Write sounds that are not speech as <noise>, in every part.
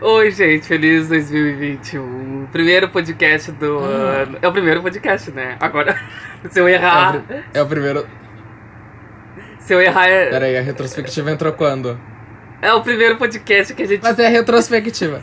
Oi, gente, feliz 2021. Primeiro podcast do Ah. ano. É o primeiro podcast, né? Agora, <laughs> se eu errar. É o, é o primeiro. Se eu errar, é, Peraí, a retrospectiva entrou quando? é o primeiro podcast que a gente. Mas é a retrospectiva.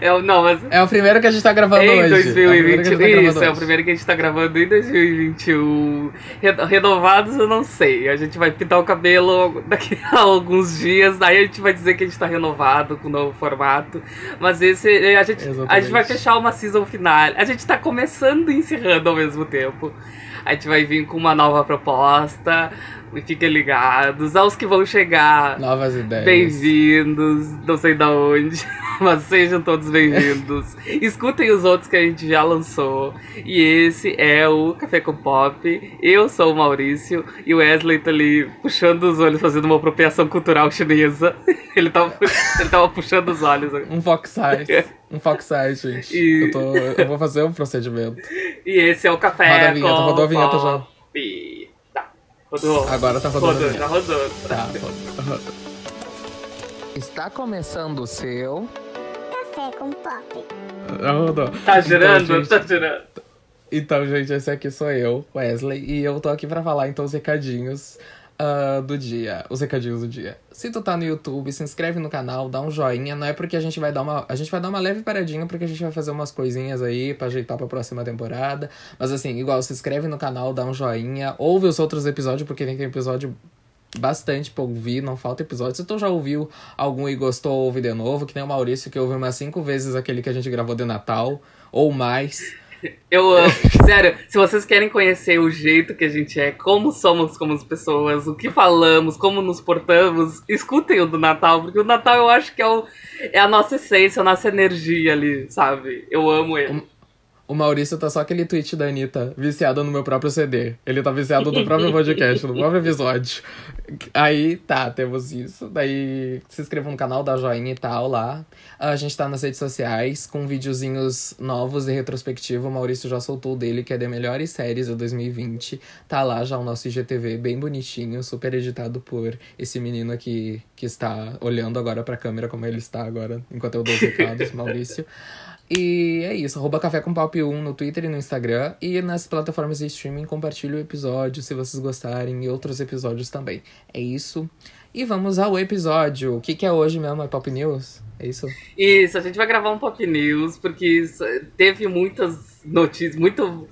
É, o- não, mas. É o primeiro que a gente tá gravando Em hoje. 2021. É o primeiro que a gente tá gravando Isso, é o hoje. primeiro que a gente tá gravando em 2021. Re- Renovados eu não sei. A gente vai pintar o cabelo daqui a alguns dias. Daí a gente vai dizer que a gente tá renovado com o novo formato. Mas esse. A gente, a gente vai fechar uma season final. A gente tá começando e encerrando ao mesmo tempo. A gente vai vir com uma nova proposta. E fiquem ligados. Aos que vão chegar. Novas ideias. Bem-vindos, não sei da onde, <laughs> mas sejam todos bem-vindos. <laughs> Escutem os outros que a gente já lançou. E esse é o Café com Pop. Eu sou o Maurício e o Wesley tá ali puxando os olhos, fazendo uma apropriação cultural chinesa. <laughs> Ele tava, ele tava puxando os olhos. Um fox size. Um fox size, gente. E- Eu, tô, eu vou fazer um procedimento. E esse é o Café Roda a vinheta, com rodou a vinheta já. Pop. Tá, rodou. Agora tá rodando. Rodou, a já vinheta. rodou. Tá, roda. Está começando o seu. Café com Pop. Já rodou. Tá girando, Então, gente, tá girando. Então, gente, esse aqui sou eu, Wesley, e eu tô aqui pra falar então os recadinhos ah, do dia. Os recadinhos do dia. Se tu tá no YouTube, se inscreve no canal, dá um joinha. Não é porque a gente vai dar uma. A gente vai dar uma leve paradinha, porque a gente vai fazer umas coisinhas aí pra ajeitar pra próxima temporada. Mas assim, igual, se inscreve no canal, dá um joinha, ouve os outros episódios, porque tem episódio bastante pra ouvir, não falta episódio. Se tu já ouviu algum e gostou, ouve de novo, que nem o Maurício, que ouve umas cinco vezes aquele que a gente gravou de Natal, ou mais. Eu amo. Sério, se vocês querem conhecer o jeito que a gente é, como somos como pessoas, o que falamos, como nos portamos, escutem o do Natal, porque o Natal eu acho que é, o, é a nossa essência, a nossa energia ali, sabe? Eu amo ele. O Maurício tá só aquele tweet da Anitta, viciado no meu próprio CD. Ele tá viciado no próprio podcast, no próprio episódio. Aí, tá, temos isso. Daí, se inscreva no canal, dá joinha e tal lá. A gente tá nas redes sociais com videozinhos novos de retrospectiva. O Maurício já soltou o dele, que é de melhores séries de 2020. Tá lá já o nosso IGTV bem bonitinho, super editado por esse menino aqui que está olhando agora pra câmera como ele está agora, enquanto eu dou os recados, <laughs> Maurício. E é isso, arroba Café com Pop 1 no Twitter e no Instagram. E nas plataformas de streaming, compartilhe o episódio se vocês gostarem e outros episódios também. É isso. E vamos ao episódio. O que, que é hoje mesmo? É Pop News? É isso? Isso, a gente vai gravar um Pop News, porque teve muitas notícias, muito.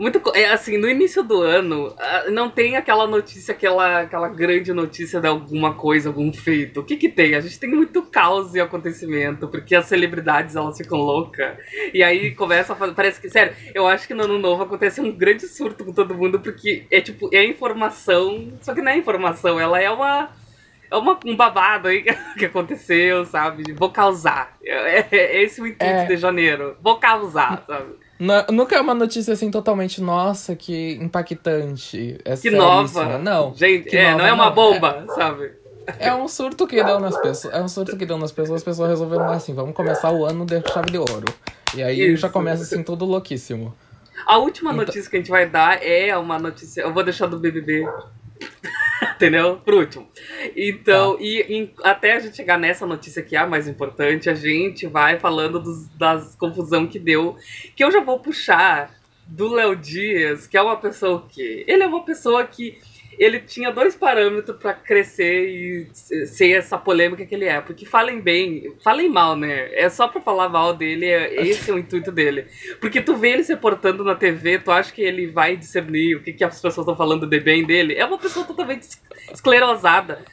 Muito, é assim, no início do ano, ah, não tem aquela notícia, aquela, aquela grande notícia de alguma coisa, algum feito. O que que tem? A gente tem muito caos e acontecimento, porque as celebridades, elas ficam loucas. E aí começa a fazer, parece que, sério, eu acho que no ano novo acontece um grande surto com todo mundo, porque é tipo, é informação, só que não é informação, ela é uma é uma, um babado aí <laughs> que aconteceu, sabe? Vou causar. É, é esse o intuito É. de janeiro. Vou causar, sabe? Nu- nunca é uma notícia assim totalmente, nossa, que impactante. É Que nova. Não. Gente, é, nova, não é uma não. bomba, sabe? É um surto que deu nas pessoas. É um surto que deu nas pessoas. As pessoas resolveram assim, vamos começar o ano de chave de ouro. E aí Isso. já começa assim, tudo louquíssimo. A última Então- notícia que a gente vai dar é uma notícia. Eu vou deixar do BBB. <laughs> Entendeu? Pro último. Então, Tá. e até a gente chegar nessa notícia que é a mais importante, a gente vai falando dos, das confusão que deu. Que eu já vou puxar do Léo Dias, que é uma pessoa que. Ele é uma pessoa que. Ele tinha dois parâmetros pra crescer e se- ser essa polêmica que ele é. Porque falem bem, falem mal, né? É só pra falar mal dele, é, <laughs> esse é o intuito dele. Porque tu vê ele se portando na TV, tu acha que ele vai discernir o que, que as pessoas estão falando de bem dele? É uma pessoa totalmente es- esclerosada.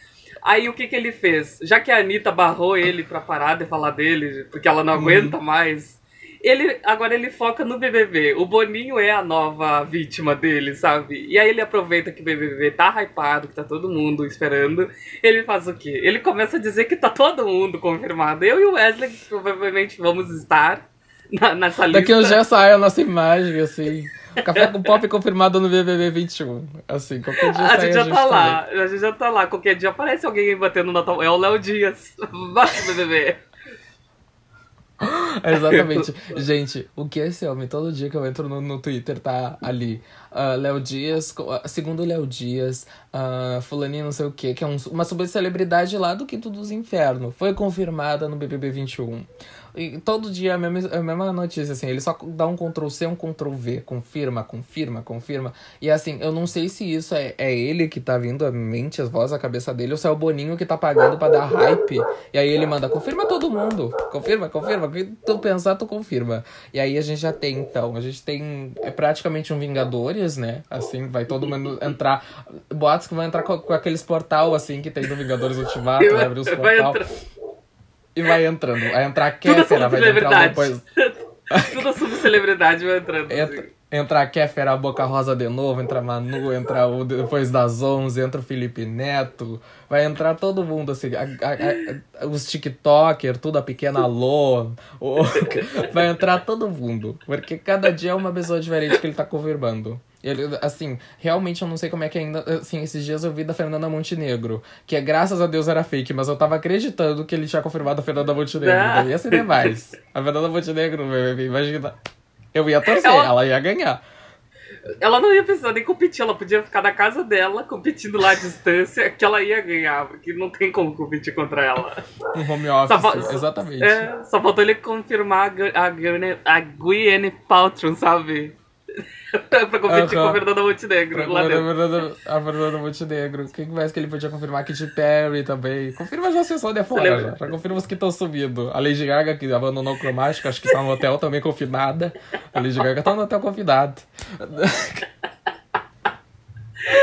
Aí o que, que ele fez? Já que a Anitta barrou ele pra parar de falar dele, porque ela não Uhum. aguenta mais, ele agora ele foca no BBB. O Boninho é a nova vítima dele, sabe? E aí ele aproveita que o BBB tá hypado, que tá todo mundo esperando. Ele faz o quê? Ele começa a dizer que tá todo mundo confirmado. Eu e o Wesley provavelmente vamos estar na, nessa lista. Daqui uns dias sai a nossa imagem, assim. Café com pop confirmado no BBB 21. Assim, qualquer dia A sai gente já tá também. lá, a gente já tá lá. Qualquer dia aparece alguém batendo no Natal. É o Léo Dias. <laughs> Vai, BBB. <laughs> Exatamente. Gente, o que é esse homem? Todo dia que eu entro no, no Twitter tá ali. Uh, Léo Dias, uh, segundo Léo Dias, uh, fulaninho não sei o quê, que é um- uma subcelebridade lá do Quinto dos Infernos. Foi confirmada no BBB 21. E todo dia é a mesma, a mesma notícia, assim. Ele só dá um Ctrl C, um Ctrl V. Confirma, confirma, confirma. E assim, eu não sei se isso é, é ele que tá vindo à mente, as vozes à cabeça dele, ou se é o Boninho que tá pagando pra dar hype. E aí ele manda, confirma todo mundo. Confirma, confirma. Que tu pensar, tu confirma. E aí a gente já tem, então. A gente tem é praticamente um Vingadores, né? Assim, vai todo mundo entrar. Boatos que vão entrar com, com aqueles portal, assim, que tem do Vingadores Ultimato, vai abrir os Vai portal. entrar- E vai entrando. Vai entrar Kéfera, vai entrar <laughs> celebridade. depois. Tudo subcelebridade vai entrando. Entra, assim. Entra a Kéfera, a Boca Rosa de novo, entra a Manu, entra o depois das 11, entra o Felipe Neto, vai entrar todo mundo, assim, a- a- a- os TikTokers, tudo, a pequena Lô, o- <laughs> vai entrar todo mundo, porque cada dia é uma pessoa diferente que ele tá confirmando. Ele, assim, realmente eu não sei como é que ainda. Assim, esses dias eu vi da Fernanda Montenegro, que é graças a Deus era fake, mas eu tava acreditando que ele tinha confirmado a Fernanda Montenegro. Ah. Daí ia ser demais. A Fernanda Montenegro, imagina. Eu ia torcer, Ela- ela ia ganhar. Ela não ia precisar nem competir, ela podia ficar na casa dela, competindo lá à distância, que ela ia ganhar, porque não tem como competir contra ela. Um home office, Só exatamente. É, só faltou ele confirmar a, a, a Gwyneth Paltrow, sabe? <laughs> pra competir Aham. com a Fernanda Montenegro Pra lá dentro. Fernanda- a Fernanda Montenegro. Quem mais que ele podia confirmar? Katy Perry também. Confirma já as pessoas de fora, já. Já confirma os que estão subindo. A Lady Gaga, que abandonou o cromático, acho que tá no hotel também confirmada. A Lady Gaga tá no hotel convidado. <laughs>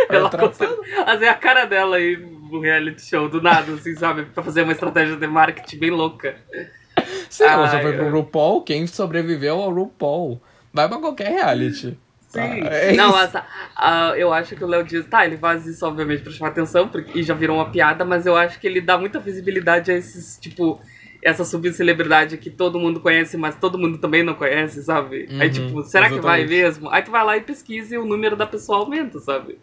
Ela Outra- consegue fazer a cara dela aí no reality show, do nada, assim, sabe? Pra fazer uma estratégia de marketing bem louca. Sim, ela já foi pro RuPaul. Quem sobreviveu ao RuPaul? Vai pra qualquer reality. Sim. é não, isso. essa, ah, eu acho que o Léo Dias, tá, ele faz isso obviamente pra chamar atenção porque, e já virou uma piada, mas eu acho que ele dá muita visibilidade a esses, tipo, essa subcelebridade que todo mundo conhece, mas todo mundo também não conhece, sabe? Aí, Uhum, tipo, será que vai exatamente. mesmo? Aí tu vai lá e pesquisa e o número da pessoa aumenta, sabe?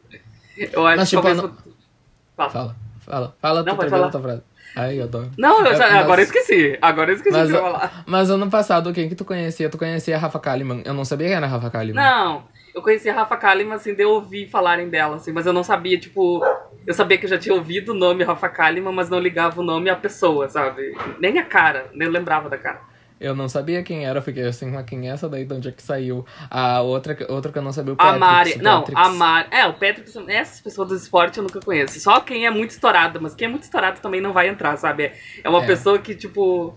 Eu acho Mas, que tipo, talvez. não- Fala. Fala, fala. Fala, Não, tu termina tua frase. Ai, eu adoro. Não, eu já- É, mas- agora eu esqueci. Agora eu esqueci Mas, que ia falar. mas ano passado, quem que tu conhecia? Tu conhecia a Rafa Kalimann. Eu não sabia quem era a Rafa Kalimann. Não, eu conheci a Rafa Kalimann, assim, de eu ouvir falarem dela, assim, mas eu não sabia, tipo. Eu sabia que eu já tinha ouvido o nome Rafa Kalimann, mas não ligava o nome à pessoa, sabe? Nem a cara, nem lembrava da cara. Eu não sabia quem era, fiquei assim, mas quem é essa daí? De onde é que saiu? A outra, que- outra que eu não sabia, o A Patrick. Mari. o Não, Patrick. a Mari. É, o Patrick. Essas pessoas do esporte eu nunca conheço. Só quem é muito estourado, mas quem é muito estourado também não vai entrar, sabe? É- É uma É. pessoa que, tipo.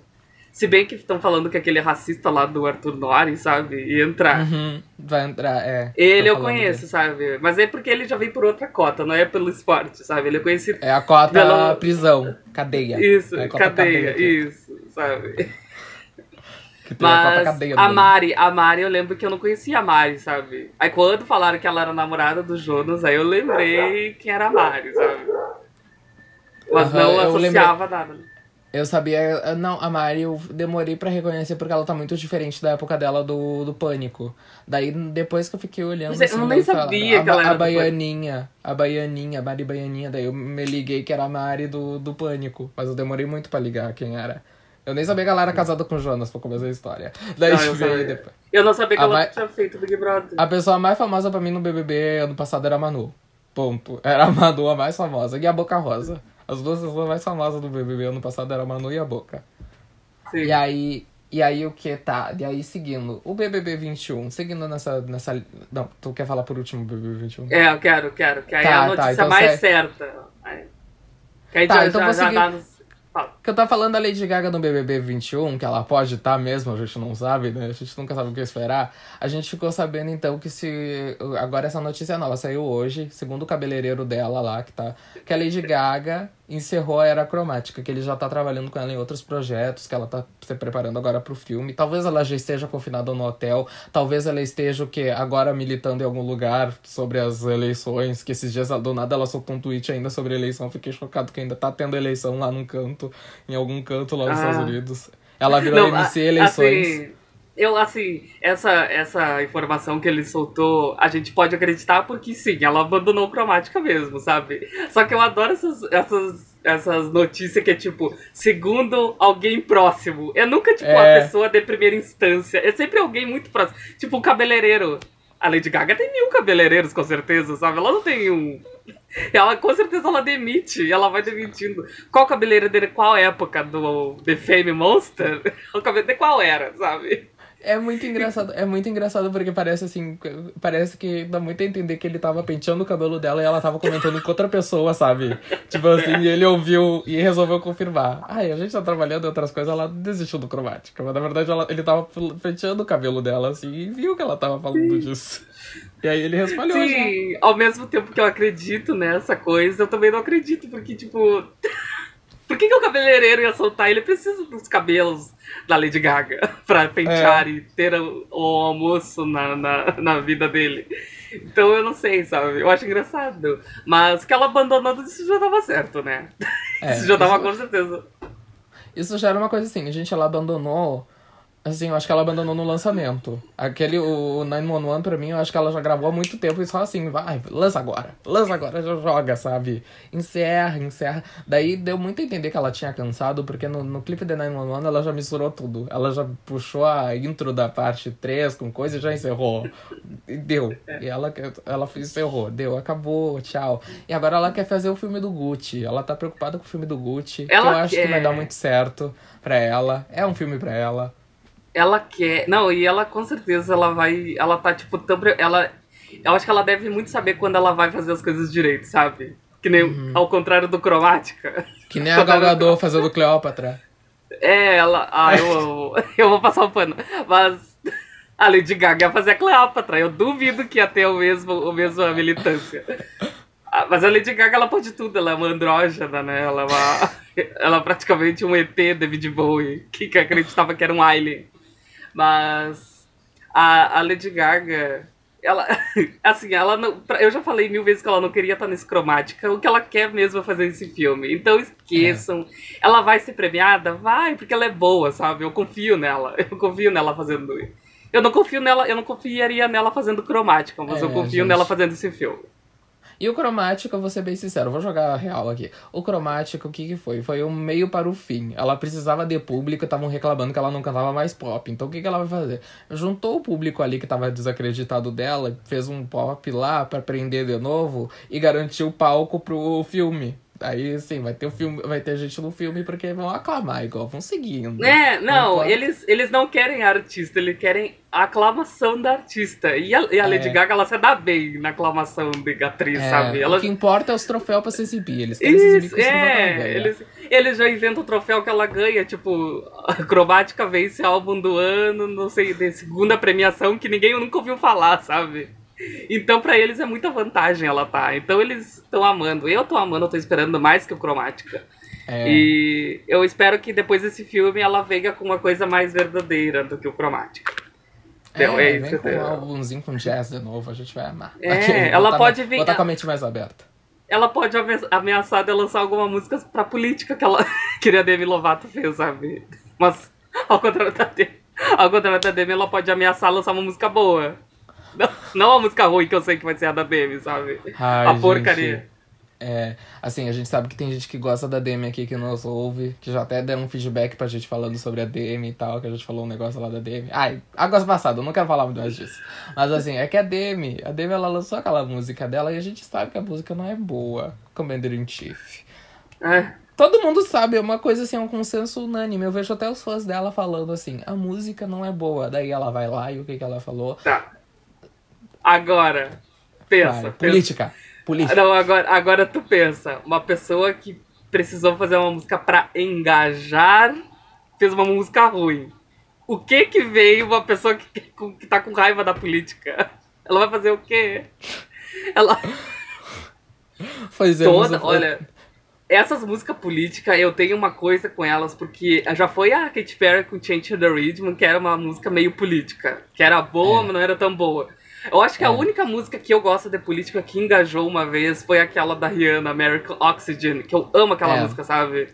Se bem que estão falando que aquele racista lá do Arthur Nori, sabe? E entrar. Uhum, vai entrar, é. Ele eu conheço, dele. sabe? Mas é porque ele já veio por outra cota, não é pelo esporte, sabe? Ele é conhecido. É a cota Pelo- prisão, cadeia. Isso, é a cadeia, que- isso, sabe? Que tem a cota Mas cadeia. a do- Mari, a Mari, eu lembro que eu não conhecia a Mari, sabe? Aí quando falaram que ela era namorada do Jonas, aí eu lembrei quem era a Mari, sabe? Mas Aham, não associava nada. Eu sabia. Não, a Mari eu demorei pra reconhecer porque ela tá muito diferente da época dela do, do Pânico. Daí depois que eu fiquei olhando. Sei, assim, eu nem sabia a, que ela A Pânico. Baianinha. A Baianinha, a Mari Baianinha. Daí eu me liguei que era a Mari do, do Pânico. Mas eu demorei muito pra ligar quem era. Eu nem sabia que ela era casada com o Jonas pra começar a história. Daí Não, eu, <laughs> veio depois. eu não sabia que A ela Mai- tinha feito Big Brother. A pessoa mais famosa pra mim no BBB ano passado era a Manu. Ponto. Era a Manu a mais famosa. E a Boca Rosa. As duas pessoas mais famosas do BBB ano passado eram a Manu e a Boca. Sim. E aí, e aí o que tá? E aí seguindo, o BBB 21, seguindo nessa nessa não, tu quer falar por último BBB 21? É, eu quero, quero. Que aí Tá, é a tá, notícia então mais sai- certa. Que aí Tá, já, então já, já seguir- nos... Que eu tava falando da Lady Gaga no BBB 21, que ela pode estar mesmo, a gente não sabe, né? A gente nunca sabe o que esperar. A gente ficou sabendo então que se agora essa notícia é nova saiu hoje, segundo o cabeleireiro dela lá, que tá que a Lady Gaga encerrou a era cromática, que ele já tá trabalhando com ela em outros projetos, que ela tá se preparando agora pro filme. Talvez ela já esteja confinada no hotel, talvez ela esteja o quê? Agora militando em algum lugar sobre as eleições, que esses dias do nada ela soltou um tweet ainda sobre eleição, fiquei chocado que ainda tá tendo eleição lá num canto, em algum canto lá nos Ah. Estados Unidos. Ela virou Não, MC a- eleições. Assim, eu, assim, essa, essa informação que ele soltou, a gente pode acreditar porque sim, ela abandonou cromática mesmo, sabe? Só que eu adoro essas, essas essas notícias que é tipo, segundo alguém próximo. É nunca, tipo, É. a pessoa de primeira instância. É sempre alguém muito próximo. Tipo, um cabeleireiro. A Lady Gaga tem mil cabeleireiros, com certeza, sabe? Ela não tem um. Ela, com certeza, ela demite. Ela vai demitindo. Qual cabeleireiro dele? Qual época do The Fame Monster? <laughs> O cabelo de qual era, sabe? É muito engraçado, é muito engraçado porque parece assim, parece que dá muito a entender que ele tava penteando o cabelo dela e ela tava comentando com outra pessoa, sabe? Tipo assim, e ele ouviu e resolveu confirmar. Ai, a gente tá trabalhando em outras coisas, ela desistiu do cromática. Mas na verdade ela, ele tava penteando o cabelo dela, assim, e viu que ela tava falando disso. E aí ele respondeu já. Sim, ao mesmo tempo que eu acredito nessa coisa, eu também não acredito, porque, tipo. Por que, que o cabeleireiro ia soltar? Ele precisa dos cabelos da Lady Gaga <laughs> pra pentear e ter o, o almoço na, na, na vida dele. Então eu não sei, sabe? Eu acho engraçado. Mas que ela abandonou isso já tava certo, né? É, <laughs> isso já tava isso- com certeza. Isso já era uma coisa assim, gente, ela abandonou. Assim, eu acho que ela abandonou no lançamento. Aquele, o 911, pra mim, eu acho que ela já gravou há muito tempo e só assim, vai, lança agora, lança agora, já joga, sabe? Encerra, encerra. Daí deu muito a entender que ela tinha cansado, porque no, no clipe de 911 ela já misturou tudo. Ela já puxou a intro da parte 3 com coisa e já encerrou. E deu. E ela, ela encerrou, deu, acabou, tchau. E agora ela quer fazer o filme do Gucci. Ela tá preocupada com o filme do Gucci. que Ela eu acho que vai quer. dar muito certo pra ela. É um filme pra ela. Ela quer. Não, e ela com certeza ela vai. Ela tá, tipo, tão. Ela. Eu acho que ela deve muito saber quando ela vai fazer as coisas direito, sabe? Que nem Uhum. ao contrário do cromática. Que nem a Gal Gadot fazendo Cleópatra. <laughs> É, ela. Ah, eu, eu, <laughs> eu vou passar o pano. Mas a Lady Gaga ia fazer a Cleópatra. Eu duvido que ia ter o mesmo, o mesmo a militância. Ah, Mas a Lady Gaga, ela pode tudo. Ela é uma andrógena, né? Ela é, uma, <laughs> ela é praticamente um ET David Bowie, que, que acreditava que era um alien. Mas a, a Lady Gaga, ela, <laughs> assim, ela não, eu já falei mil vezes que ela não queria estar nesse cromática, o que ela quer mesmo é fazer esse filme. Então esqueçam. Ela vai ser premiada? Vai, porque ela é boa, sabe? Eu confio nela. <laughs> Eu confio nela fazendo. Eu não confio nela, eu não confiaria nela fazendo cromática, mas É, eu confio gente. nela fazendo esse filme. E o cromático, vou ser bem sincero, vou jogar real aqui. O cromático, o que que foi? Foi um meio para o fim. Ela precisava de público, estavam reclamando que ela não cantava mais pop. Então o que que ela vai fazer? Juntou o público ali que tava desacreditado dela, fez um pop lá pra prender de novo e garantiu o palco pro filme. Aí, sim, vai ter o filme, vai ter gente no filme porque vão aclamar igual, vão seguindo. É, não, eles, eles não querem artista, eles querem a aclamação da artista. E a, e a Lady É. Gaga, ela se dá bem na aclamação de atriz, É, sabe? Ela, O que importa é os troféus pra se exibir. Eles querem se exibir Isso, com é. Eles, eles já inventam o troféu que ela ganha, tipo, a Cromática vence álbum do ano, não sei, de segunda premiação que ninguém nunca ouviu falar, sabe? Então pra eles é muita vantagem ela tá. Então eles estão amando. Eu tô amando, eu tô esperando mais que o Cromática. É. E eu espero que depois desse filme ela venha com uma coisa mais verdadeira do que o Cromática. Então, É, é isso vem com um álbumzinho com jazz de novo, a gente vai amar. É, ela botar- pode vir- Botar com a mente mais aberta. ela pode ame- ameaçar de lançar alguma música pra política que ela <laughs> que a Demi Lovato fez, sabe? Mas ao contrário da Demi, ao contrário da Demi, ela pode ameaçar lançar uma música boa. Não, não uma música ruim que eu sei que vai ser a da Demi, sabe? Ai, a porcaria. gente, é, assim, a gente sabe que tem gente que gosta da Demi aqui que nos ouve, que já até deram um feedback pra gente falando sobre a Demi e tal, que a gente falou um negócio lá da Demi. Ai, águas passadas, eu não quero falar muito mais disso. Mas assim, é que a Demi, a Demi ela lançou aquela música dela e a gente sabe que a música não é boa, Commander in Chief. É. Todo mundo sabe, é uma coisa assim, é um consenso unânime. Eu vejo até os fãs dela falando assim, a música não é boa. Daí ela vai lá e o que, que ela falou? Tá. Agora, pensa. Vai, pensa. política. Política. Não, agora, agora tu pensa. Uma pessoa que precisou fazer uma música pra engajar fez uma música ruim. O que que veio uma pessoa que, que tá com raiva da política? <laughs> Ela vai fazer o quê? Ela. <laughs> Fazemos Toda. o- Olha. Essas músicas políticas, eu tenho uma coisa com elas, porque já foi a Katy Perry com Change the Rhythm, que era uma música meio política. Que era boa, É. mas não era tão boa. Eu acho que a É. única música que eu gosto de política que engajou uma vez foi aquela da Rihanna, American Oxygen, que eu amo aquela É. música, sabe?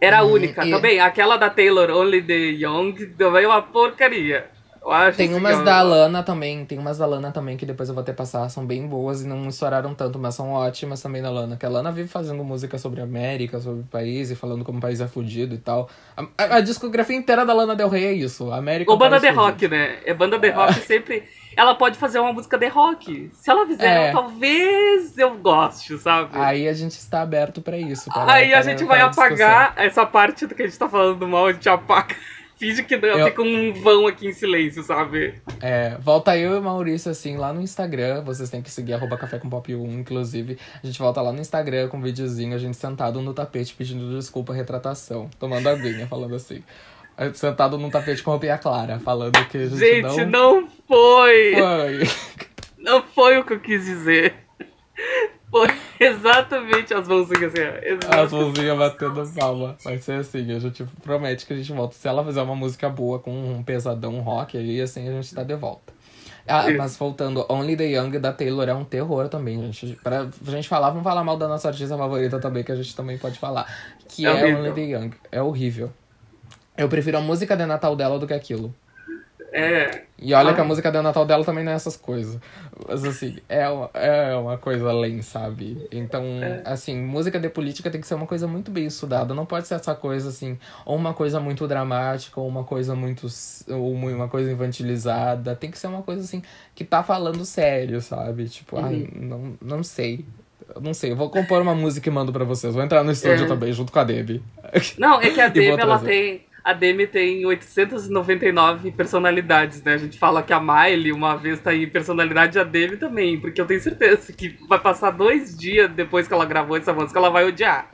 Era a única. e- Também, aquela da Taylor, Only the Young, também é uma porcaria. Eu acho Tem umas da Lana também, tem umas da Lana também que depois eu vou ter passar, são bem boas e não estouraram tanto, mas são ótimas também da Lana. Que a Lana vive fazendo música sobre a América, sobre o país e falando como o país é fudido e tal. A, a- a discografia inteira da Lana Del Rey é isso. A América é Ou um banda de fudido. rock, né? É banda de rock sempre. Ela pode fazer uma música de rock. Se ela fizer, É. talvez eu goste, sabe? Aí a gente está aberto pra isso. para- Aí a para- gente para vai apagar essa parte do que a gente tá falando mal, a gente apaga. <laughs> Finge que Eu- fica um vão aqui em silêncio, sabe? É, volta eu e o Maurício, assim, lá no Instagram. Vocês têm que seguir arroba café com pop 1, inclusive. A gente volta lá no Instagram com um videozinho, a gente sentado no tapete pedindo desculpa, retratação. Tomando aguinha, falando assim. Sentado num tapete com roupinha clara, falando que a gente, Gente, não... não foi! Foi. <laughs> Não foi o que eu quis dizer. Foi exatamente as mãozinhas assim. As mãozinhas batendo palma. Vai ser assim, a gente promete que a gente volta. Se ela fizer uma música boa com um pesadão rock aí, assim, a gente tá de volta. Ah, mas voltando, Only the Young da Taylor é um terror também, gente. Pra gente falar, vamos falar mal da nossa artista favorita também, que a gente também pode falar. Que É é. Only the Young. É horrível. Eu prefiro a música de Natal dela do que aquilo. É. E olha Ai. que a música de Natal dela também não é essas coisas. Mas assim, é uma, é uma coisa além, sabe? Então, assim, música de política tem que ser uma coisa muito bem estudada. Não pode ser essa coisa assim, ou uma coisa muito dramática, ou uma coisa muito. ou uma coisa infantilizada. Tem que ser uma coisa assim, que tá falando sério, sabe? Tipo, ai, não, não sei. Eu não sei, eu vou compor uma música e mando pra vocês. Vou entrar no estúdio É. também, junto com a Debbie. Não, é que a <laughs> E vou ela tem. A Demi tem 899 personalidades, né? A gente fala que a Miley uma vez tá em personalidade, a Demi também, porque eu tenho certeza que vai passar dois dias depois que ela gravou essa música, ela vai odiar.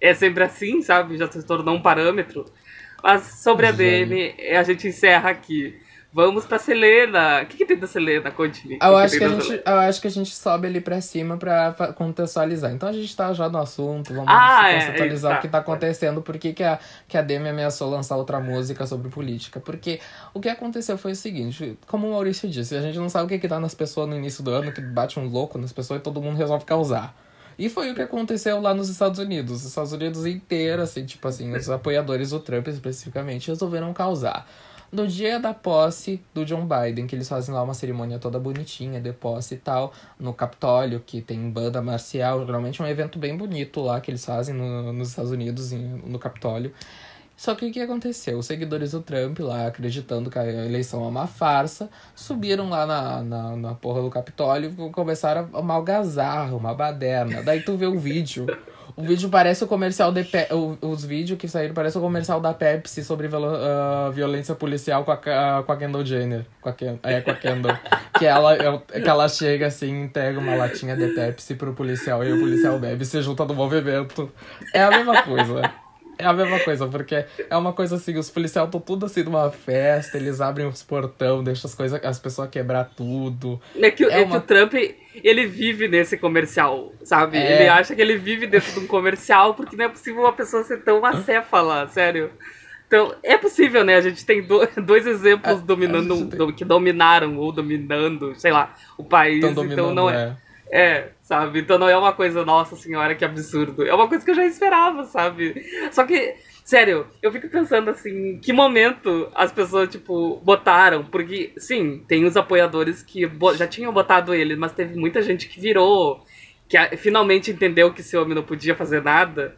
É sempre assim, sabe? Já se tornou um parâmetro. Mas sobre a. Demi, a gente encerra aqui. Vamos pra Selena. O que, que tem da Selena? Conte-me. Eu acho, que a gente, eu acho que a gente sobe ali pra cima pra contextualizar. Então a gente tá já no assunto, vamos Ah, é, contextualizar é, o que tá. tá acontecendo, por que, que, a, que a Demi ameaçou lançar outra música sobre política. Porque o que aconteceu foi o seguinte, como o Maurício disse, a gente não sabe o que, que dá nas pessoas no início do ano, que bate um louco nas pessoas e todo mundo resolve causar. E foi o que aconteceu lá nos Estados Unidos. Os Estados Unidos inteiro, assim, tipo assim, os apoiadores do Trump especificamente resolveram causar. No dia da posse do John Biden, que eles fazem lá uma cerimônia toda bonitinha, de posse e tal, no Capitólio, que tem banda marcial, geralmente é um evento bem bonito lá que eles fazem no- nos Estados Unidos, no Capitólio. Só que o que aconteceu? Os seguidores do Trump lá, acreditando que a eleição é uma farsa, subiram lá na, na, na porra do Capitólio e começaram a uma algazarra, uma baderna. Daí tu vê o vídeo. O vídeo parece o comercial de Pe Os vídeos que saíram parece o comercial da Pepsi sobre ah, violência policial com a, Ka- com a Kendall Jenner. Com a Ken, é, com a Kendall. que, ela, que ela chega assim, entrega uma latinha de Pepsi pro policial e o policial bebe e se junta no movimento. É a mesma coisa. É a mesma coisa, porque é uma coisa assim, os policiais estão tudo assim numa festa, eles abrem os portão, deixam as coisas, as pessoas quebrar tudo. É que, É é uma- que o Trump, ele vive nesse comercial, sabe? É. Ele acha que ele vive dentro de um comercial porque não é possível uma pessoa ser tão acéfala, sério. Então, é possível, né? A gente tem do- <laughs> dois exemplos A- dominando, tem- do- que dominaram ou dominando, sei lá, o país. Então não é. É, sabe? Então não é uma coisa, nossa senhora, que absurdo. É uma coisa que eu já esperava, sabe? Só que, sério, eu fico pensando assim, em que momento as pessoas, tipo, botaram? Porque, sim, tem os apoiadores que já tinham botado ele, mas teve muita gente que virou, que finalmente entendeu que esse homem não podia fazer nada.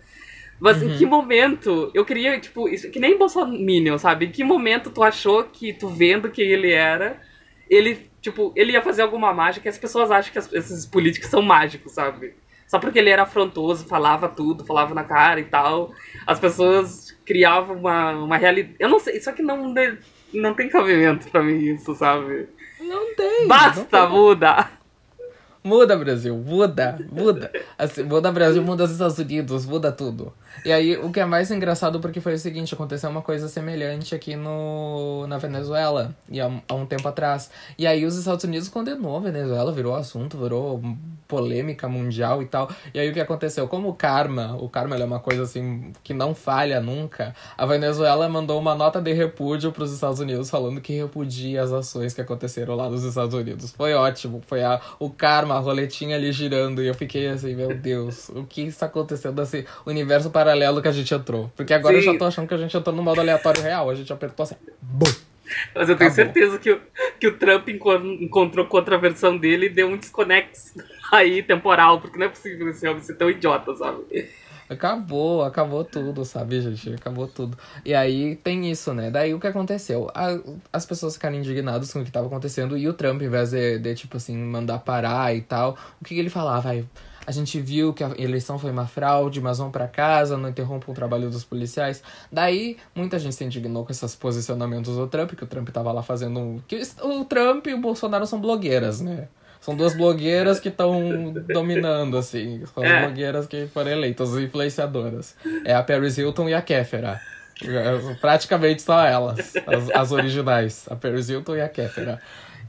Mas em que momento eu queria, tipo, isso, que nem Bolsonaro, sabe? Em que momento tu achou que, tu vendo quem ele era, ele, tipo, ele ia fazer alguma mágica e as pessoas acham que as- esses políticos são mágicos, sabe? Só porque ele era afrontoso, falava tudo, falava na cara e tal. As pessoas criavam uma, uma realidade. Eu não sei, só que não, de- não tem cabimento pra mim isso, sabe? Não tem. não Basta, tem. muda! Muda, Brasil, muda, muda. Assim, muda Brasil, muda os Estados Unidos, muda tudo. E aí, o que é mais engraçado porque foi o seguinte, aconteceu uma coisa semelhante aqui no, na Venezuela, e há, um- há um tempo atrás. E aí os Estados Unidos condenou a Venezuela, virou assunto, virou polêmica mundial e tal. E aí o que aconteceu? Como o karma, o karma é uma coisa assim que não falha nunca, a Venezuela mandou uma nota de repúdio para os Estados Unidos falando que repudia as ações que aconteceram lá nos Estados Unidos. Foi ótimo, foi a, o karma, a roletinha ali girando e eu fiquei assim, meu Deus, o que está acontecendo nesse universo paralelo que a gente entrou? Porque agora eu Sim. já tô achando que a gente entrou no modo aleatório real, a gente apertou assim, bum. Mas eu tenho Acabou. certeza que, o- que o Trump encon- encontrou com outra versão dele e deu um desconex aí temporal, porque não é possível esse homem ser tão idiota, sabe? Acabou, acabou tudo, sabe, gente? Acabou tudo. E aí tem isso, né? Daí o que aconteceu? A- as pessoas ficaram indignadas com o que estava acontecendo e o Trump, em vez de, de, tipo assim, mandar parar e tal, o que, que ele falava? A gente viu que a eleição foi uma fraude, mas vão pra casa, não interrompam o trabalho dos policiais. Daí, muita gente se indignou com esses posicionamentos do Trump, que o Trump tava lá fazendo um... Que o Trump e o Bolsonaro são blogueiras, né? São duas blogueiras que estão dominando, assim. São as É. blogueiras que foram eleitas, as influenciadoras. É a Paris Hilton e a Kéfera. É, Praticamente só elas, as, as originais. A Paris Hilton e a Kéfera.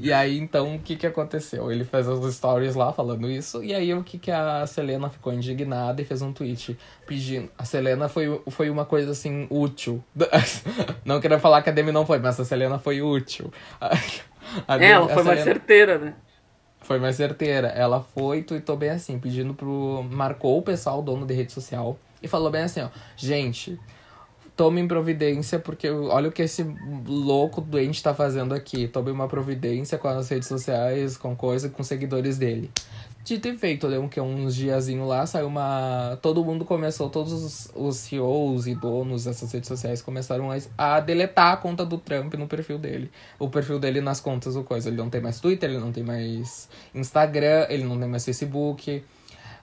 E aí, então, o que que aconteceu? Ele fez as stories lá falando isso, e aí o que que a Selena ficou indignada e fez um tweet pedindo... A Selena foi, foi uma coisa, assim, útil. <laughs> Não quero falar que a Demi não foi, mas a Selena foi útil. A Demi- Ela a foi mais certeira, né? foi mais certeira. Ela foi e tweetou bem assim, pedindo pro. Marcou o pessoal, o dono de rede social, e falou bem assim, ó. Gente, tomem providência, porque olha o que esse louco doente tá fazendo aqui. Tome uma providência com as redes sociais, com coisa, com seguidores dele. Dito e feito, deu que, uns diazinho lá, saiu uma. Todo mundo começou, todos os, os CEOs e donos dessas redes sociais começaram a, a deletar a conta do Trump no perfil dele. O perfil dele nas contas do coisa. Ele não tem mais Twitter, ele não tem mais Instagram, ele não tem mais Facebook.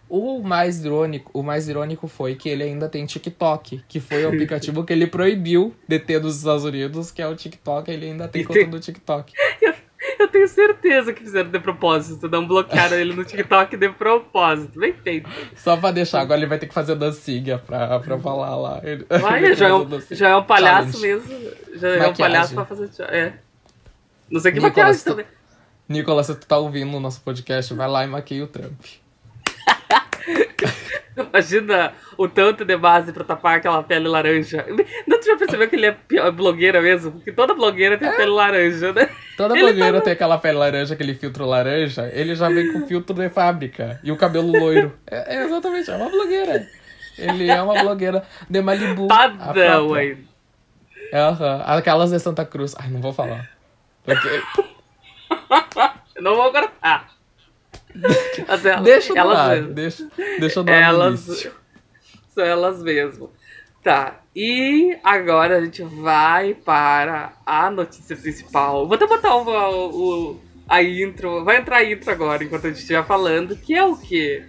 O mais irônico, o mais irônico foi que ele ainda tem TikTok, que foi o aplicativo que ele proibiu de ter dos Estados Unidos, que é o TikTok, ele ainda tem conta do TikTok. <laughs> Eu tenho certeza que fizeram de propósito, não bloquearam ele no TikTok de propósito. Bem feito. Só pra deixar, agora ele vai ter que fazer dancinha pra, pra falar lá. Ele- <laughs> ele Vai, vai já é, um, já é um palhaço Challenge. mesmo. Já é um Maquiagem. palhaço pra fazer. É. Não sei que Nicolas, maquiagem também. Nicolas, se tu tá ouvindo o nosso podcast, vai lá e maquia o Trump. Imagina o tanto de base pra tapar aquela pele laranja. Não, tu já percebeu que ele é é blogueira mesmo? Porque toda blogueira tem pele laranja, né? Toda Ele blogueira tava- tem aquela pele laranja, aquele filtro laranja, ele já vem com filtro de fábrica. E o cabelo loiro. É, é exatamente, é uma blogueira. Ele é uma blogueira de Malibu. a própria. aí. Aham, aquelas de Santa Cruz. Ai, não vou falar. Porque- <laughs> não vou cortar. <laughs> Ela- Deixa no elas ar, mesmo. deixa, deixa no Elas <laughs> são elas mesmo. Tá, e agora a gente vai para a notícia principal. Vou até botar o, o- a intro. Vai entrar a intro agora, enquanto a gente estiver falando, que é o quê?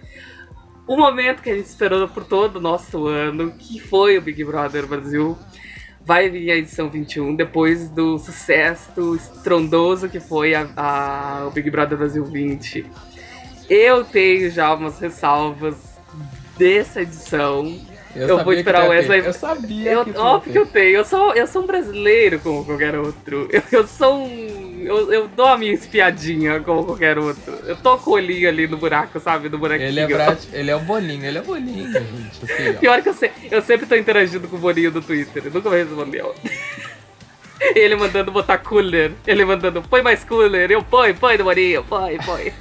O momento que a gente esperou por todo o nosso ano, que foi o Big Brother Brasil. Vai vir a edição 21, depois do sucesso estrondoso que foi a, a- o Big Brother Brasil 20. Eu tenho já umas ressalvas dessa edição. Eu vou sabia que esperar o Wesley-. Eu sabia Eu, que óbvio que eu tenho. Eu sou, eu sou um brasileiro como qualquer outro. Eu, eu sou um. Eu, eu dou a minha espiadinha como qualquer outro. Eu tô com o olhinho ali no buraco, sabe? No buraquinho. Ele é, brate, ele é o bolinho, ele é o bolinho, gente. Assim. Pior que eu, se, eu sempre tô interagindo com o Boninho do Twitter. Ele nunca me respondeu. <laughs> Ele mandando botar cooler. Ele mandando, põe mais cooler. Eu põe, põe do Boninho, põe, põe.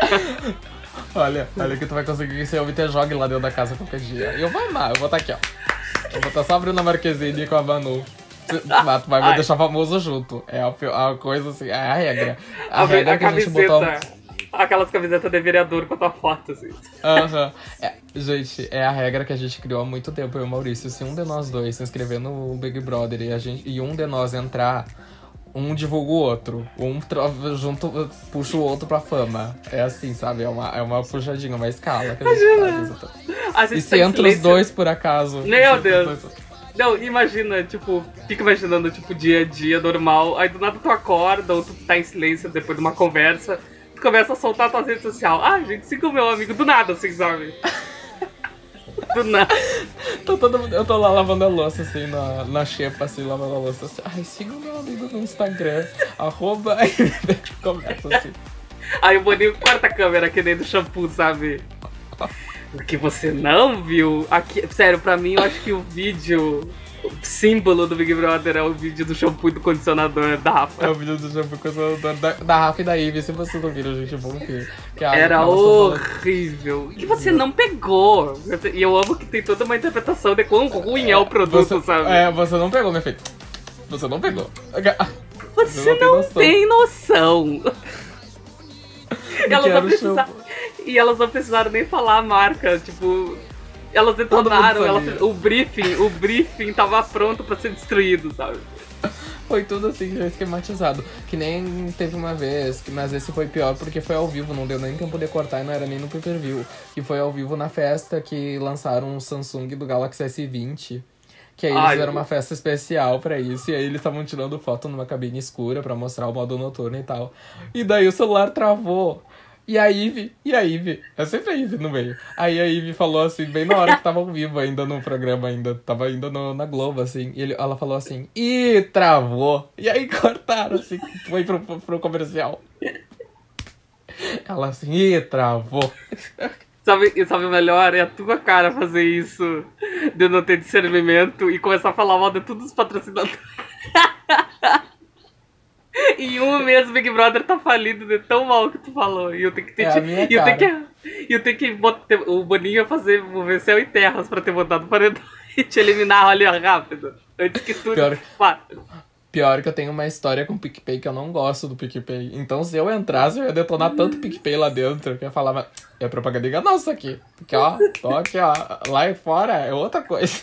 <laughs> Olha, olha que tu vai conseguir que esse homem te jogue lá dentro da casa qualquer dia. E eu vou amar, eu vou estar aqui, ó. Eu vou estar só abrindo a Marquezine com a Manu. Mas tu vai me deixar famoso junto. É a, a coisa assim, é a regra. A, A, regra a que a gente botou. Aquelas camisetas de vereador com a tua foto, assim. Aham. É, gente, é a regra que a gente criou há muito tempo, eu e o Maurício. Se um de nós dois se inscrever no Big Brother e, a gente, e um de nós entrar, um divulga o outro. Um junto, puxa o outro pra fama. É assim, sabe? É uma, é uma puxadinha, uma escala que a gente faz. exatamente. A gente E se tá em entra os silêncio. dois por acaso? Meu Se os Deus. Não, imagina, tipo, fica imaginando, tipo, dia a dia normal, aí do nada tu acorda ou tu tá em silêncio depois de uma conversa, tu começa a soltar tua rede social. Ah, gente, siga o meu amigo, do nada, assim, sabe? Do nada. Tô todo mundo- eu tô lá lavando a louça, assim, na, na xepa, assim, lavando a louça. Assim, Ai, siga o meu amigo no Instagram, arroba, <laughs> aí começa assim. Aí o Boninho corta a câmera que nem do shampoo, sabe? O que você não viu? Aqui, sério, pra mim, eu acho que o vídeo símbolo do Big Brother é o vídeo do shampoo e do condicionador da É Rafa. o vídeo do shampoo com da, da, da Rafa e da Ivy, se vocês não viram, gente, vão ver. Era horrível. Que você não pegou. E eu amo que tem toda uma interpretação de quão ruim é o produto, você, sabe? É, você não pegou, minha filha. Você não pegou. Você não tem não noção. tem noção. E elas, não precisaram, e elas não precisaram nem falar a marca, tipo. Elas detonaram, elas- o briefing, o briefing tava pronto pra ser destruído, sabe? Foi tudo assim, já esquematizado. Que nem teve uma vez, mas esse foi pior porque foi ao vivo, não deu nem tempo de cortar e não era nem no pay-per-view. Que foi ao vivo na festa que lançaram o Samsung do Galaxy S20. Que aí eles Ai, fizeram uma festa especial pra isso. E aí eles estavam tirando foto numa cabine escura pra mostrar o modo noturno e tal. E daí o celular travou. E a Ivy, e a Ivy, é sempre a Ivy no meio. Aí a Ivy falou assim, bem na hora que tava ao vivo ainda no programa, ainda tava ainda na Globo, assim. E ele, ela falou assim, ih, travou. E aí cortaram, assim, foi pro, pro, pro comercial. Ela assim, ih, travou. Sabe, e sabe o melhor? É a tua cara fazer isso, de não ter discernimento e começar a falar mal de todos os patrocinadores. <laughs> <laughs> Em um mês o Big Brother tá falido de tão mal que tu falou. E eu tenho que ter. É e eu tenho que. <laughs> eu tenho que botar, o Boninho ia fazer mover céu e terras pra ter botado paredão <laughs> e te eliminar ali ó, rápido. Antes que tudo. Pior-. Pior que eu tenho uma história com o PicPay que eu não gosto do PicPay. Então se eu entrasse, eu ia detonar tanto PicPay lá dentro que eu ia falar, mas é propaganda enganosa aqui. Porque ó, tô aqui, ó, lá fora é outra coisa.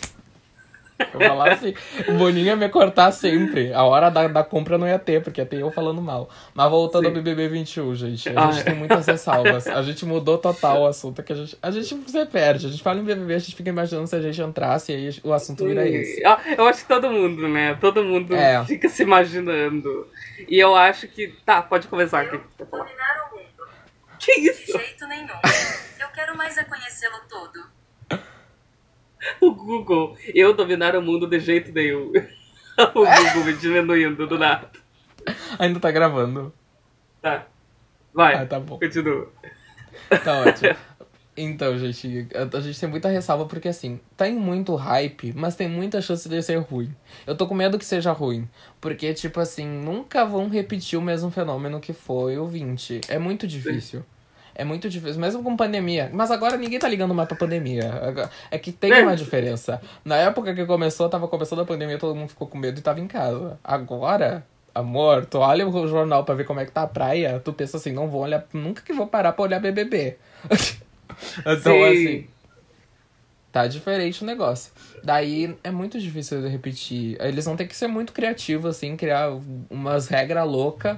Eu falar assim, o Boninho ia me cortar sempre. A hora da, da compra não ia ter, porque ia ter eu falando mal. Mas voltando Sim. ao BBB 21, gente. A Ah, gente é. tem muitas ressalvas. A gente mudou total o assunto. Que a, gente, a gente se perde. A gente fala em BBB, a gente fica imaginando se a gente entrasse e aí o assunto vira esse. Ah, Eu acho que todo mundo, né? Todo mundo É. fica se imaginando. E eu acho que. Tá, pode começar aqui. Dominar o mundo. Que De isso? jeito nenhum. Eu quero mais é conhecê-lo todo. O Google. Eu dominar o mundo de jeito nenhum. <laughs> o Google me diminuindo do nada. Ainda tá gravando. Tá. Vai. Ah, tá bom. Continua. Tá ótimo. Então, gente, a, gente tem muita ressalva porque, assim, tem muito hype, mas tem muita chance de ser ruim. Eu tô com medo que seja ruim. Porque, tipo assim, nunca vão repetir o mesmo fenômeno que foi o 20. É muito difícil. É muito difícil, mesmo com pandemia. Mas agora ninguém tá ligando mais pra pandemia. É que tem É. uma diferença. Na época que começou, tava começando a pandemia, todo mundo ficou com medo e tava em casa. Agora, amor, tu olha o jornal pra ver como é que tá a praia, tu pensa assim, não vou olhar, nunca que vou parar pra olhar BBB. <laughs> então, Sim. assim, tá diferente o negócio. Daí é muito difícil de repetir. Eles vão ter que ser muito criativos, assim, criar umas regras loucas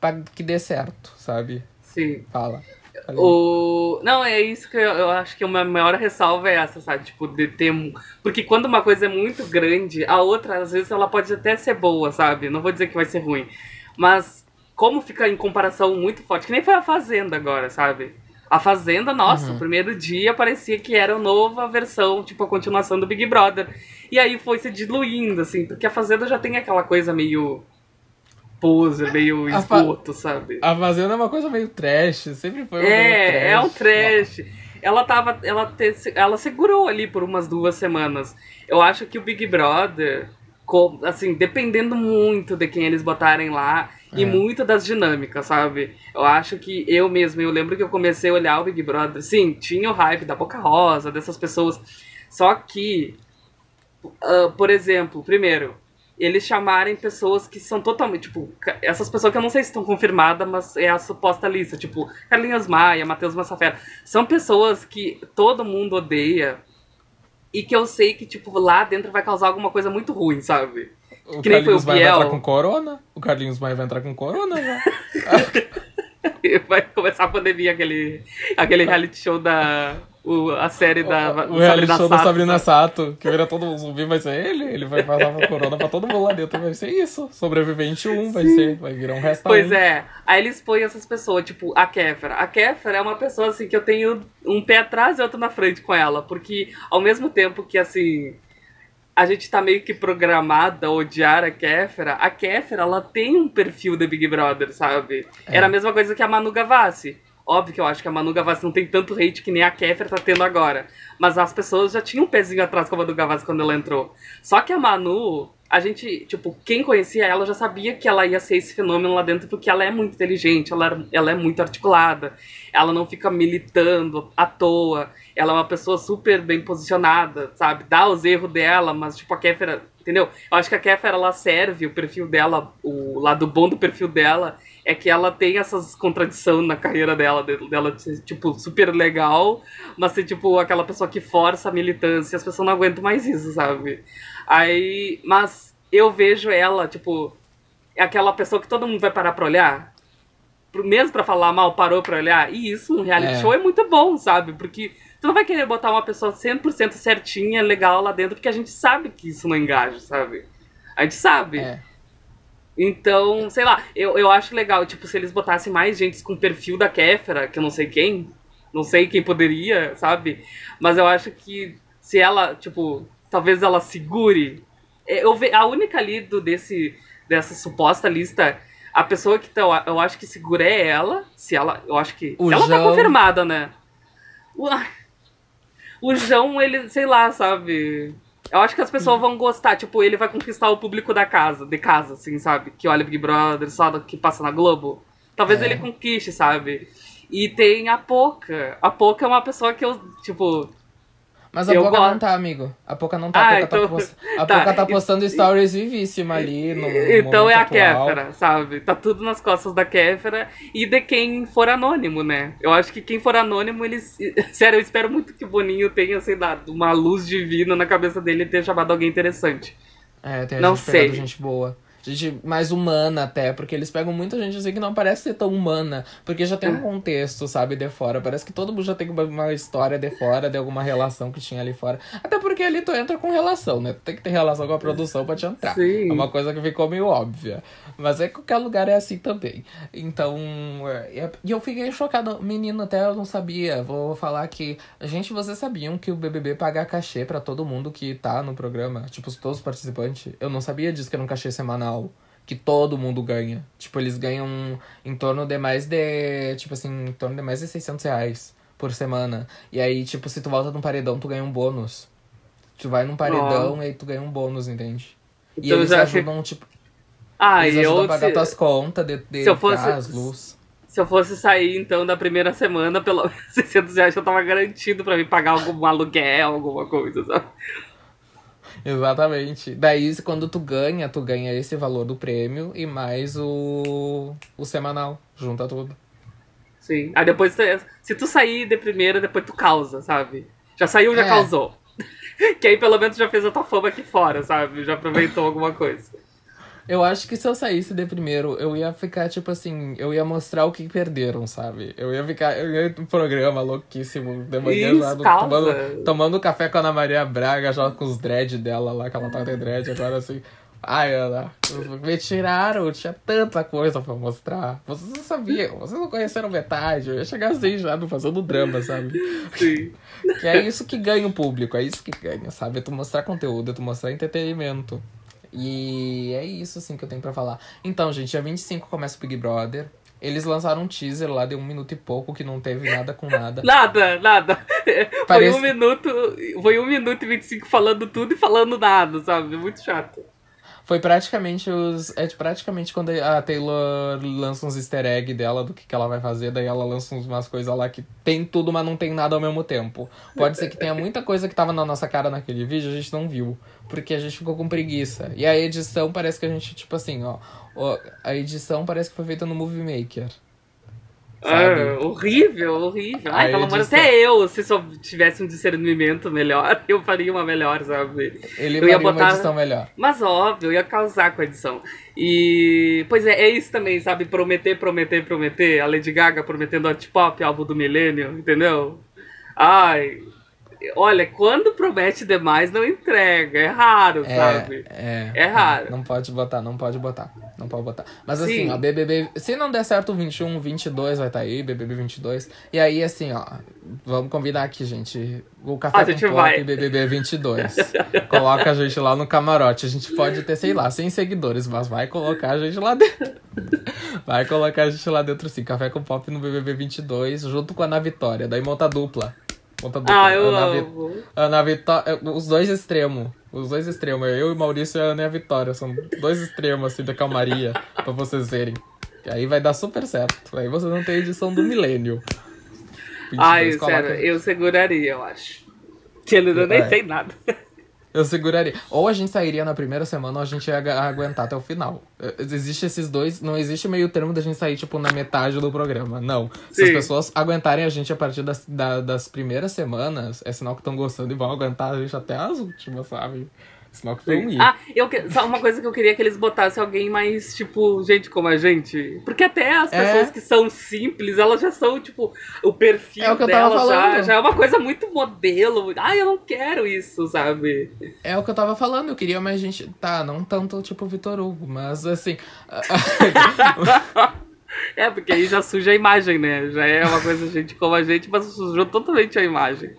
pra que dê certo, sabe? Sim. Fala. Falei. O... Não, é isso que eu, eu acho que uma maior ressalva é essa, sabe? Tipo, de ter. Porque quando uma coisa é muito grande, a outra, às vezes, ela pode até ser boa, sabe? Não vou dizer que vai ser ruim. Mas como fica em comparação muito forte, que nem foi a Fazenda agora, sabe? A Fazenda, nossa, Uhum. o primeiro dia parecia que era a nova versão, tipo, a continuação do Big Brother. E aí foi se diluindo, assim, porque a Fazenda já tem aquela coisa meio. Poser, meio A esgoto, sabe? A Fazenda é uma coisa meio trash, sempre foi uma É, é um trash. Ela tava. Ela, te, ela segurou ali por umas duas semanas. Eu acho que o Big Brother, assim, dependendo muito de quem eles botarem lá e É. muito das dinâmicas, sabe? Eu acho que eu mesmo, eu lembro que eu comecei a olhar o Big Brother. Sim, tinha o hype da Boca Rosa, dessas pessoas. Só que, ah, por exemplo, primeiro, eles chamarem pessoas que são totalmente, tipo, essas pessoas que eu não sei se estão confirmadas, mas é a suposta lista, tipo, Carlinhos Maia, Matheus Massafera, são pessoas que todo mundo odeia e que eu sei que, tipo, lá dentro vai causar alguma coisa muito ruim, sabe? O Que nem foi o Carlinhos Maia vai Biel. entrar com corona. O Carlinhos Maia vai entrar com corona já. <laughs> Vai começar a pandemia, aquele, aquele reality show da... o- a série da o show da Sato, Sabrina sabe? Sato, que vira todo mundo zumbi, vai ser ele. Ele vai passar a corona pra todo mundo lá dentro. Vai ser isso. Sobrevivente 1 vai ser. Vai virar um restaurante. Pois é, aí eles põem essas pessoas, tipo, a Kéfera. A Kéfera é uma pessoa, assim, que eu tenho um pé atrás e outro na frente com ela, porque ao mesmo tempo que, assim, a gente tá meio que programada a odiar a Kéfera, a Kéfera, ela tem um perfil de Big Brother, sabe? É. Era a mesma coisa que a Manu Gavassi. Óbvio que eu acho que a Manu Gavassi não tem tanto hate que nem a Kéfera tá tendo agora. Mas as pessoas já tinham um pezinho atrás com a Manu Gavassi quando ela entrou. Só que a Manu, a gente, tipo, quem conhecia ela já sabia que ela ia ser esse fenômeno lá dentro porque ela é muito inteligente, ela, ela é muito articulada, ela não fica militando à toa. ela é uma pessoa super bem posicionada, sabe? Dá os erros dela, mas tipo a Kéfera, entendeu? Eu acho que a Kéfera ela serve o perfil dela, o lado bom do perfil dela é que ela tem essas contradições na carreira dela, de- dela de ser, tipo, super legal, mas ser, tipo, aquela pessoa que força a militância, as pessoas não aguentam mais isso, sabe? Aí, mas eu vejo ela, tipo, é aquela pessoa que todo mundo vai parar pra olhar, mesmo pra falar mal, parou pra olhar, e isso, um reality É. show é muito bom, sabe? Porque tu não vai querer botar uma pessoa 100% certinha, legal lá dentro, porque a gente sabe que isso não engaja, sabe? A gente sabe. É. Então, sei lá, eu, eu acho legal, tipo, se eles botassem mais gente com perfil da Kéfera, que eu não sei quem, não sei quem poderia, sabe? Mas eu acho que se ela, tipo, talvez ela segure. é, Eu ve, a única ali do, desse, dessa suposta lista, a pessoa que tá, eu acho que segura é ela. Se ela. Eu acho que. O ela tá João- confirmada, né? O, <laughs> o João, ele, sei lá, sabe? Eu acho que as pessoas vão gostar, tipo, ele vai conquistar o público da casa, de casa, assim, sabe? Que olha Big Brother, só que passa na Globo. Talvez É. ele conquiste, sabe? E tem a Poca. A Poca é uma pessoa que eu, tipo. Mas a Eu Poca gosto. não tá, amigo. A Poca não tá. Ah, a Poca, então- tá, post... <laughs> a tá. Poca tá postando stories vivíssima ali no. então é a. Kéfera, sabe? Tá tudo nas costas da Kéfera e de quem for anônimo, né? Eu acho que quem for anônimo, eles. <laughs> Sério, eu espero muito que o Boninho tenha, sei lá, uma luz divina na cabeça dele e ter chamado alguém interessante. É, tem Não gente sei. gente boa. Gente mais humana até, porque eles pegam muita gente assim que não parece ser tão humana. Porque já tem É. um contexto, sabe, de fora. Parece que todo mundo já tem uma, história de fora, de alguma relação que tinha ali fora. Até porque ali tu entra com relação, né? Tu tem que ter relação com a produção pra te entrar. Sim. É uma coisa que ficou meio óbvia. Mas é que qualquer lugar é assim também. Então. é, E eu fiquei chocado. Menino, até eu não sabia. Vou falar que. Gente, vocês sabiam que o BBB paga cachê pra todo mundo que tá no programa? Tipo, todos os participantes? Eu não sabia disso, que era um cachê semanal. Que todo mundo ganha. Tipo, eles ganham em torno de mais de. Tipo assim, em torno de mais de 600 reais por semana. E aí, tipo, se tu volta num paredão, tu ganha um bônus. Tu vai num paredão e aí tu ganha um bônus, entende? E Então eles já ajudam, tipo, Ah, eles e eu. a pagar Se, tuas contas, de, de se eu fosse- gás, luz. se eu fosse sair, então, da primeira semana, pelo <laughs> menos 600 reais já tava garantido pra me pagar algum aluguel, alguma coisa, sabe? Exatamente. Daí, quando tu ganha, tu ganha esse valor do prêmio e mais o, o semanal. Junta tudo. Sim. Aí depois, se- se tu sair de primeira, depois tu causa, sabe? Já saiu, já É. causou. <laughs> que aí pelo menos já fez a tua fama aqui fora, sabe? Já aproveitou alguma coisa. Eu acho que se eu saísse de primeiro, eu ia ficar, tipo assim, eu ia mostrar o que perderam, sabe? Eu ia ficar, eu ia no programa louquíssimo, de manhã Isso, causa. tomando, tomando café com a Ana Maria Braga, já com os dread dela lá, que ela tá de dread agora assim. Ai, Ana, me tiraram, tinha tanta coisa pra mostrar. Vocês não sabiam, vocês não conheceram metade. Eu ia chegar assim já, no fazendo drama, sabe? Sim. Que é isso que ganha o público, é isso que ganha, sabe? É tu mostrar conteúdo, é tu mostrar entretenimento. E é isso, assim, que eu tenho pra falar. Então, gente, dia 25 começa o Big Brother. Eles lançaram um teaser lá de um minuto e pouco que não teve nada com nada. <laughs> Nada, nada. Parece- Foi um minuto. Foi um minuto e 25 falando tudo e falando nada, sabe? Muito chato. Foi praticamente os. É praticamente quando a Taylor lança uns easter egg dela do que, que ela vai fazer, daí ela lança umas coisas lá que tem tudo, mas não tem nada ao mesmo tempo. Pode ser que tenha muita coisa que tava na nossa cara naquele vídeo, a gente não viu. Porque a gente ficou com preguiça. E a edição parece que a gente, tipo assim, ó. ó, a edição parece que foi feita no Movie Maker. Ah, horrível, horrível. Ai, pelo amor, edição- até eu, se só tivesse um discernimento melhor, <laughs> eu faria uma melhor, sabe? Ele Eu ia botar- uma edição melhor. Mas óbvio, eu ia causar com a edição. E. Pois é, é isso também, sabe? Prometer, prometer, prometer. A Lady Gaga prometendo Hot Pop, álbum do milênio, entendeu? Ai. Olha, quando promete demais, não entrega. É raro, sabe? É, É raro. Não pode botar, não pode botar. Não pode botar. Mas Sim. assim, ó, BBB. Se não der certo o 21, 22 vai estar aí, BBB 22. E aí, assim, ó. Vamos combinar aqui, gente. O Café A com Pop vai. BBB 22. <laughs> Coloca a gente lá no camarote. A gente pode ter, sei lá, 100 seguidores, mas vai colocar a gente lá dentro. <laughs> Vai colocar a gente lá dentro, sim. Café com Pop no BBB 22, junto com a Ana Vitória. Daí monta dupla. Dupla. Ah, eu Ana Vi- amo. Ana Vitória. Os dois extremos. Os dois extremos. Eu e o Maurício e a Ana e a Vitória. São dois extremos, assim, da calmaria. pra vocês verem. E aí vai dar super certo. Aí vocês não têm edição do milênio. 22, Ai, sério, eu seguraria, eu acho. Que eu nem É. sei nada. Eu seguraria. Ou a gente sairia na primeira semana ou a gente ia aguentar até o final. Eh, Existe esses dois, não existe meio termo da gente sair, tipo, na metade do programa. Não. Se as Sim. pessoas aguentarem a gente a partir das, da- das primeiras semanas, é sinal que estão gostando e vão aguentar a gente até as últimas, sabe? Sinal que vão ir. Ah, eu que... só uma coisa que eu queria que eles botassem alguém mais, tipo, gente como a gente. Porque até as É. pessoas que são simples, elas já são, tipo, o perfil É o que eu tava delas já, já é uma coisa muito modelo. Ai, eu não quero isso, sabe? É o que eu tava falando, eu queria mais gente. Tá, não tanto tipo Vitor Hugo, mas assim. <laughs> É, porque aí já suja a imagem, né? Já é uma coisa gente como a gente, mas sujou totalmente a imagem.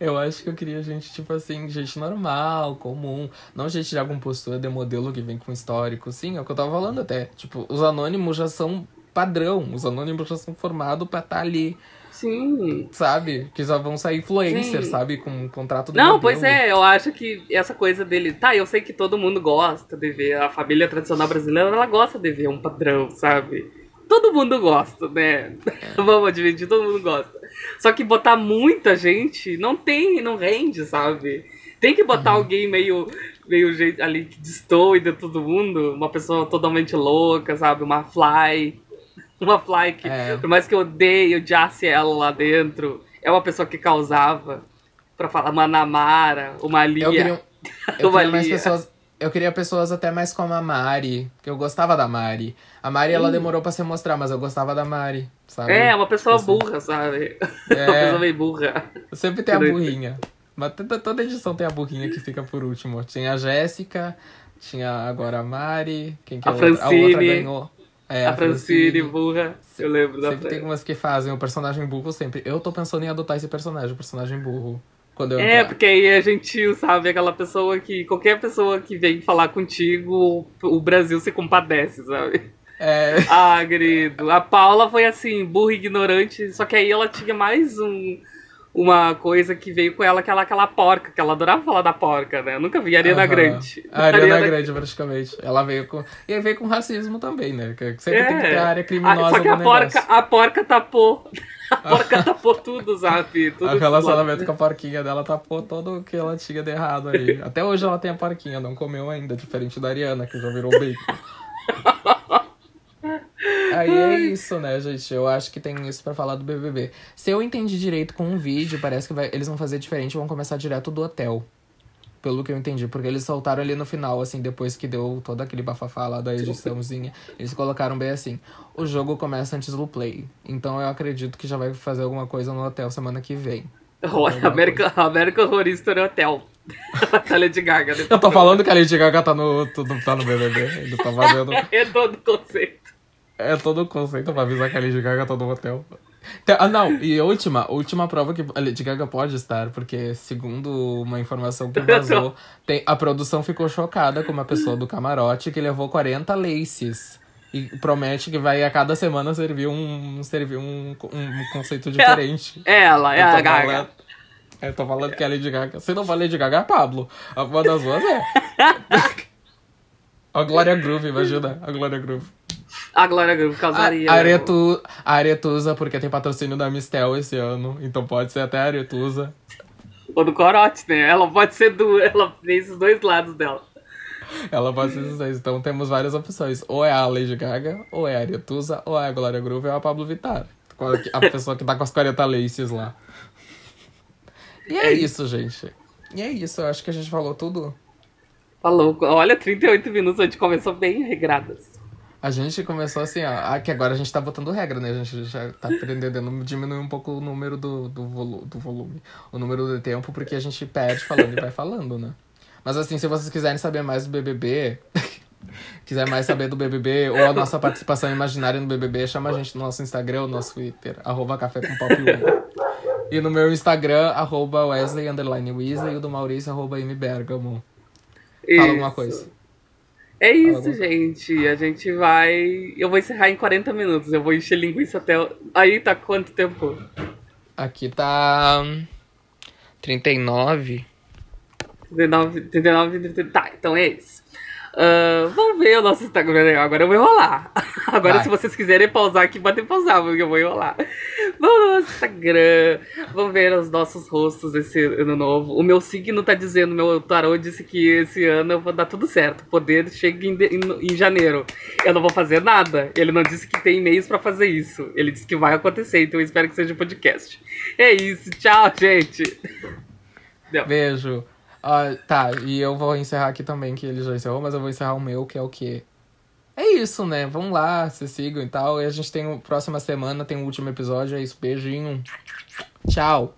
Eu acho que eu queria gente, tipo assim, gente normal, comum. Não gente já com postura de modelo que vem com histórico. Sim, é o que eu tava falando até. Tipo, os anônimos já são padrão. Os anônimos já são formados pra estar ali, Sim. sabe? Que já vão sair influencers, Sim. sabe? Com um contrato de Não, modelo. pois é, eu acho que essa coisa dele. Tá, eu sei que todo mundo gosta de ver. A família tradicional brasileira, ela gosta de ver um padrão, sabe? Todo mundo gosta, né? <laughs> Vamos admitir, todo mundo gosta. Só que botar muita gente não tem, não rende, sabe? Tem que botar alguém meio, meio gente ali que destoe de todo mundo. Uma pessoa totalmente louca, sabe? Uma fly. <laughs> Uma fly que, É. por mais que eu odeie, odiasse ela lá dentro, é uma pessoa que causava. Pra falar uma Namara, uma Lia. Eu queria, eu <laughs> queria mais pessoas. Eu queria pessoas até mais como a Mari, que eu gostava da Mari. A Mari, ela demorou pra se mostrar, mas eu gostava da Mari, sabe? É, uma pessoa Assim. burra, sabe? <laughs> Uma É. pessoa meio burra. Sempre tem a burrinha. Mas toda, toda edição tem a burrinha que fica por último. Tinha a Jéssica, tinha agora a Mari, quem que A é outra? A outra Francine. ganhou. É, a Francine, burra. Eu lembro da Sempre tem Fran. umas que fazem o personagem burro sempre. Eu tô pensando em adotar esse personagem, o personagem burro. Quando eu É, entrar. porque aí é gentil, sabe? Aquela pessoa que. Qualquer pessoa que vem falar contigo, o Brasil se compadece, sabe? É, <laughs> Ah, querido. A Paula foi assim, burra e ignorante, só que aí ela tinha mais um. Uma coisa que veio com ela, aquela, aquela porca, que ela adorava falar da porca, né? Eu nunca vi a Ariana aham. Grande. A Ariana Ariana- Grande, praticamente. Ela veio com. E veio com racismo também, né? Que Sempre É. tem que ter a área criminosa Ah, Só que a porca, negócio. a porca tapou. A porca tapou tudo, sabe? Tudo O relacionamento com a porquinha dela tapou todo o que ela tinha de errado ali. Até hoje ela tem a porquinha, não comeu ainda, diferente da Ariana, que já virou bacon. Aí é isso, né, gente? Eu acho que tem isso pra falar do BBB. Se eu entendi direito com um vídeo, parece que vai- eles vão fazer diferente, vão começar direto do hotel. Pelo que eu entendi, porque eles soltaram ali no final, assim, depois que deu todo aquele bafafá lá da ediçãozinha, eles colocaram bem assim: o jogo começa antes do play. Então eu acredito que já vai fazer alguma coisa no hotel semana que vem. <laughs> Olha, América, América Horror Hotel. <laughs> Batalha de Gaga. né? Eu tô falando que a Lady Gaga tá no, tudo, tá no BBB. Ele tá fazendo. <laughs> É todo o conceito. É todo o conceito pra avisar que a Lady Gaga tá no hotel. Ah, não, e a última, última prova que a Lady Gaga pode estar, porque segundo uma informação que <laughs> vazou, tem, a produção ficou chocada com uma pessoa do camarote que levou 40 laces. E promete que vai a cada semana servir um, servir um, um conceito <laughs> diferente. Ela, é Eu tô a Gaga. falando- Eu tô falando que é a Lady Gaga. Se não for Lady Gaga, é a Pablo. Uma das duas é. <laughs> A Glória Groove, imagina. A Glória Groove. <laughs> A Glória Groove causaria. a? Aretu, a Aretusa, porque tem patrocínio da Mistel esse ano. Então pode ser até a Aretusa. Ou do Corote, né? Ela pode ser do. Ela tem esses dois lados dela. Ela pode ser esses dois. Então temos várias opções. Ou é a Lady Gaga, ou é a Aretusa, ou é a Glória Groove, ou é a Pablo Vittar. A pessoa que tá com as 40 laces lá. E é, É isso, gente. E é isso, eu acho que a gente falou tudo. Falou. Olha, 38 minutos, a gente começou bem regradas. A gente começou assim, ó. Ah, que agora a gente tá botando regra, né? A gente já tá aprendendo a diminuir um pouco o número do, do, volu do volume. O número de tempo, porque a gente perde falando e vai falando, né? Mas assim, se vocês quiserem saber mais do BBB, <laughs> quiser mais saber do BBB ou a nossa participação imaginária no BBB, chama a gente no nosso Instagram, no nosso Twitter, arroba café com pop 1. E no meu Instagram, arroba Wesley, underline Weasley, e o do Maurício, arroba M Bergamo. Fala alguma coisa. É isso, gente. A gente vai. Eu vou encerrar em 40 minutos. Eu vou encher linguiça até. Aí tá quanto tempo? Aqui tá... hum, 39... 39, 39, 30. Tá, então é isso. Ah, vamos ver o nosso Instagram. Agora eu vou enrolar. <laughs> Agora, Vai. se vocês quiserem pausar aqui, podem pausar, porque eu vou enrolar. Vamos no nosso Instagram. Vamos ver os nossos rostos esse ano novo. O meu signo tá dizendo, meu tarô disse que esse ano eu vou dar tudo certo. O poder chega em, de- em- em janeiro. Eu não vou fazer nada. Ele não disse que tem meios pra fazer isso. Ele disse que vai acontecer, então eu espero que seja um podcast. É isso. Tchau, gente. Beijo. Ah, tá, e eu vou encerrar aqui também, que ele já encerrou, mas eu vou encerrar o meu, que é o quê? É isso, né? Vamos lá, se sigam e tal. E a gente tem o próxima semana, tem o último episódio, é isso. Beijinho. Tchau.